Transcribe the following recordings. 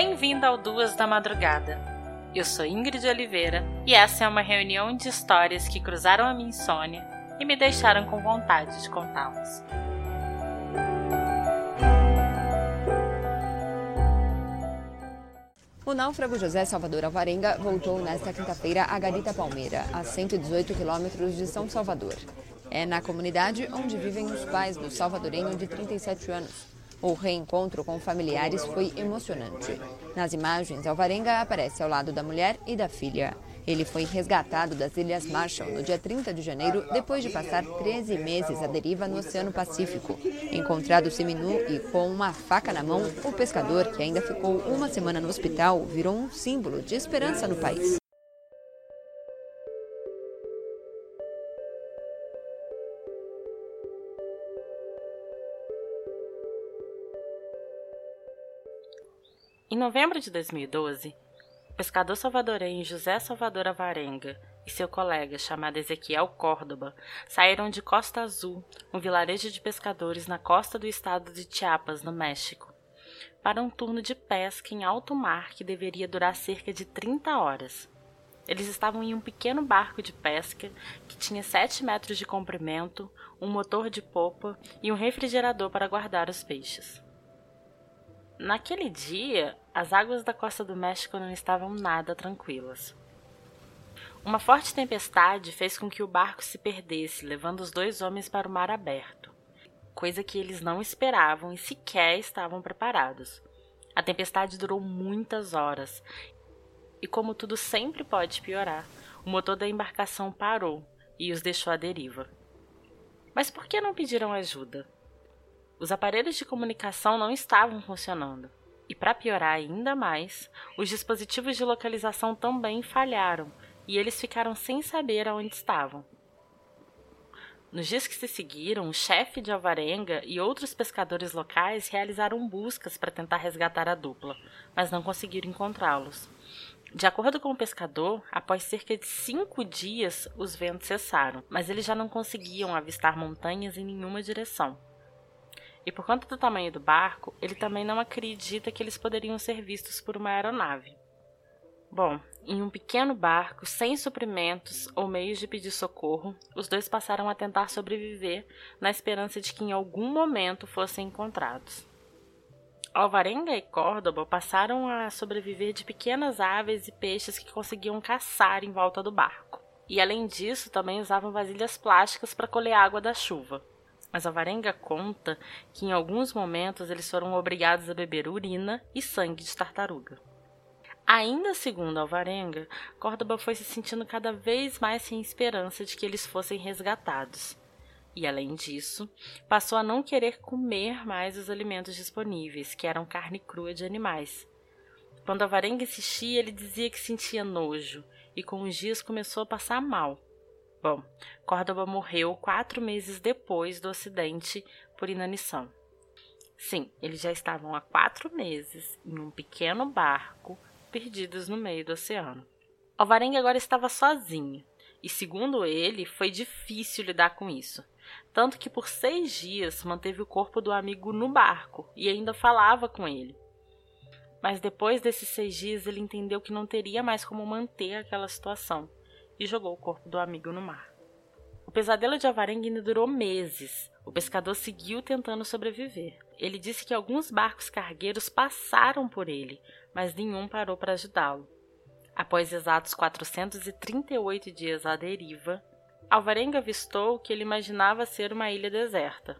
Bem-vindo ao Duas da Madrugada. Eu sou Ingrid Oliveira e essa é uma reunião de histórias que cruzaram a minha insônia e me deixaram com vontade de contá-las. O náufrago José Salvador Alvarenga voltou nesta quinta-feira a Garita Palmeira, a 118 quilômetros de São Salvador. É na comunidade onde vivem os pais do salvadorenho de 37 anos. O reencontro com familiares foi emocionante. Nas imagens, Alvarenga aparece ao lado da mulher e da filha. Ele foi resgatado das Ilhas Marshall no dia 30 de janeiro, depois de passar 13 meses à deriva no Oceano Pacífico. Encontrado seminu e com uma faca na mão, o pescador, que ainda ficou uma semana no hospital, virou um símbolo de esperança no país. Em novembro de 2012, pescador salvadorenho José Salvador Avarenga e seu colega chamado Ezequiel Córdoba saíram de Costa Azul, um vilarejo de pescadores na costa do estado de Chiapas, no México, para um turno de pesca em alto mar que deveria durar cerca de 30 horas. Eles estavam em um pequeno barco de pesca que tinha 7 metros de comprimento, um motor de popa e um refrigerador para guardar os peixes. Naquele dia, as águas da costa do México não estavam nada tranquilas. Uma forte tempestade fez com que o barco se perdesse, levando os dois homens para o mar aberto, coisa que eles não esperavam e sequer estavam preparados. A tempestade durou muitas horas, e como tudo sempre pode piorar, o motor da embarcação parou e os deixou à deriva. Mas por que não pediram ajuda? Os aparelhos de comunicação não estavam funcionando. E para piorar ainda mais, os dispositivos de localização também falharam e eles ficaram sem saber aonde estavam. Nos dias que se seguiram, o chefe de Alvarenga e outros pescadores locais realizaram buscas para tentar resgatar a dupla, mas não conseguiram encontrá-los. De acordo com o pescador, após cerca de cinco dias, os ventos cessaram, mas eles já não conseguiam avistar montanhas em nenhuma direção. E por conta do tamanho do barco, ele também não acredita que eles poderiam ser vistos por uma aeronave. Bom, em um pequeno barco, sem suprimentos ou meios de pedir socorro, os dois passaram a tentar sobreviver na esperança de que em algum momento fossem encontrados. Alvarenga e Córdoba passaram a sobreviver de pequenas aves e peixes que conseguiam caçar em volta do barco. E além disso, também usavam vasilhas plásticas para colher água da chuva. Mas Alvarenga conta que em alguns momentos eles foram obrigados a beber urina e sangue de tartaruga. Ainda segundo Alvarenga, Córdoba foi se sentindo cada vez mais sem esperança de que eles fossem resgatados. E além disso, passou a não querer comer mais os alimentos disponíveis, que eram carne crua de animais. Quando Alvarenga insistia, ele dizia que sentia nojo e com os dias começou a passar mal. Bom, Córdoba morreu quatro meses depois do acidente por inanição. Sim, eles já estavam há quatro meses em um pequeno barco, perdidos no meio do oceano. Alvarenga agora estava sozinho, e segundo ele, foi difícil lidar com isso. Tanto que por seis dias manteve o corpo do amigo no barco e ainda falava com ele. Mas depois desses seis dias ele entendeu que não teria mais como manter aquela situação e jogou o corpo do amigo no mar. O pesadelo de Alvarenga ainda durou meses. O pescador seguiu tentando sobreviver. Ele disse que alguns barcos cargueiros passaram por ele, mas nenhum parou para ajudá-lo. Após exatos 438 dias à deriva, Alvarenga avistou o que ele imaginava ser uma ilha deserta.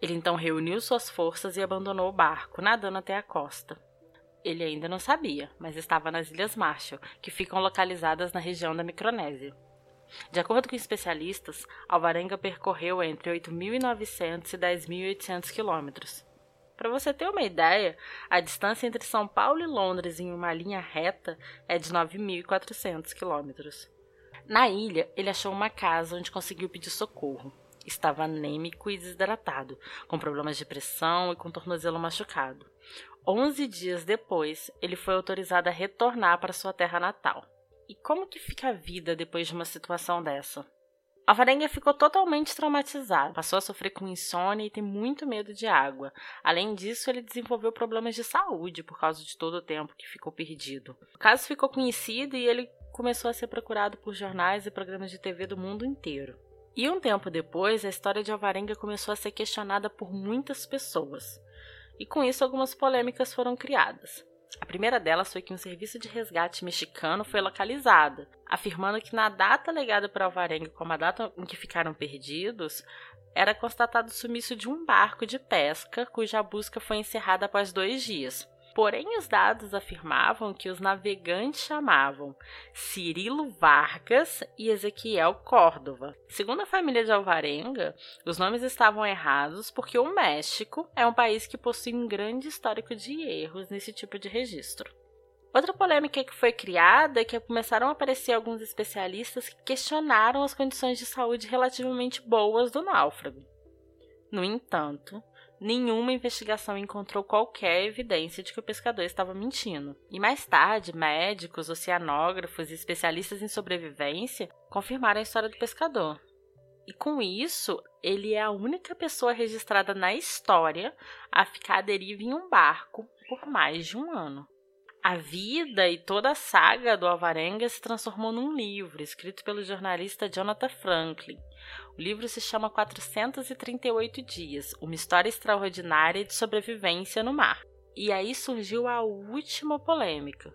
Ele então reuniu suas forças e abandonou o barco, nadando até a costa. Ele ainda não sabia, mas estava nas Ilhas Marshall, que ficam localizadas na região da Micronésia. De acordo com especialistas, Alvarenga percorreu entre 8.900 e 10.800 quilômetros. Para você ter uma ideia, a distância entre São Paulo e Londres em uma linha reta é de 9.400 quilômetros. Na ilha, ele achou uma casa onde conseguiu pedir socorro. Estava anêmico e desidratado, com problemas de pressão e com tornozelo machucado. Onze dias depois, ele foi autorizado a retornar para sua terra natal. E como que fica a vida depois de uma situação dessa? Alvarenga ficou totalmente traumatizado, passou a sofrer com insônia e tem muito medo de água. Além disso, ele desenvolveu problemas de saúde por causa de todo o tempo que ficou perdido. O caso ficou conhecido e ele começou a ser procurado por jornais e programas de TV do mundo inteiro. E um tempo depois, a história de Alvarenga começou a ser questionada por muitas pessoas. E com isso, algumas polêmicas foram criadas. A primeira delas foi que um serviço de resgate mexicano foi localizado, afirmando que na data legada para Alvarenga como a data em que ficaram perdidos, era constatado o sumiço de um barco de pesca cuja busca foi encerrada após dois dias. Porém, os dados afirmavam que os navegantes chamavam Cirilo Vargas e Ezequiel Córdova. Segundo a família de Alvarenga, os nomes estavam errados porque o México é um país que possui um grande histórico de erros nesse tipo de registro. Outra polêmica que foi criada é que começaram a aparecer alguns especialistas que questionaram as condições de saúde relativamente boas do náufrago. No entanto, nenhuma investigação encontrou qualquer evidência de que o pescador estava mentindo. E mais tarde, médicos, oceanógrafos e especialistas em sobrevivência confirmaram a história do pescador. E com isso, ele é a única pessoa registrada na história a ficar à deriva em um barco por mais de um ano. A vida e toda a saga do Alvarenga se transformou num livro escrito pelo jornalista Jonathan Franklin. O livro se chama 438 Dias Uma História Extraordinária de Sobrevivência no Mar. E aí surgiu a última polêmica.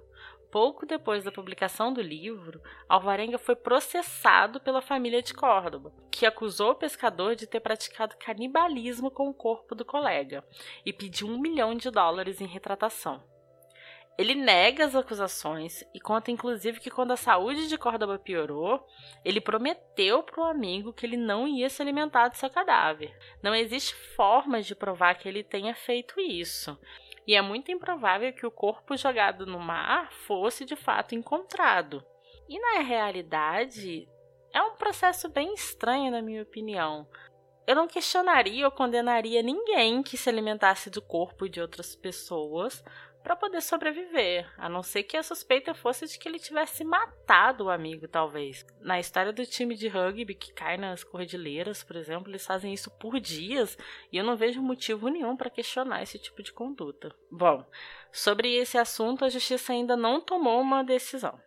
Pouco depois da publicação do livro, Alvarenga foi processado pela família de Córdoba, que acusou o pescador de ter praticado canibalismo com o corpo do colega e pediu um milhão de dólares em retratação. Ele nega as acusações e conta inclusive que quando a saúde de Córdoba piorou, ele prometeu para o amigo que ele não ia se alimentar do seu cadáver. Não existe forma de provar que ele tenha feito isso. E é muito improvável que o corpo jogado no mar fosse de fato encontrado. E na realidade, é um processo bem estranho, na minha opinião. Eu não questionaria ou condenaria ninguém que se alimentasse do corpo de outras pessoas para poder sobreviver, a não ser que a suspeita fosse de que ele tivesse matado o amigo, talvez. Na história do time de rugby que cai nas cordilheiras, por exemplo, eles fazem isso por dias e eu não vejo motivo nenhum para questionar esse tipo de conduta. Bom, sobre esse assunto, a justiça ainda não tomou uma decisão.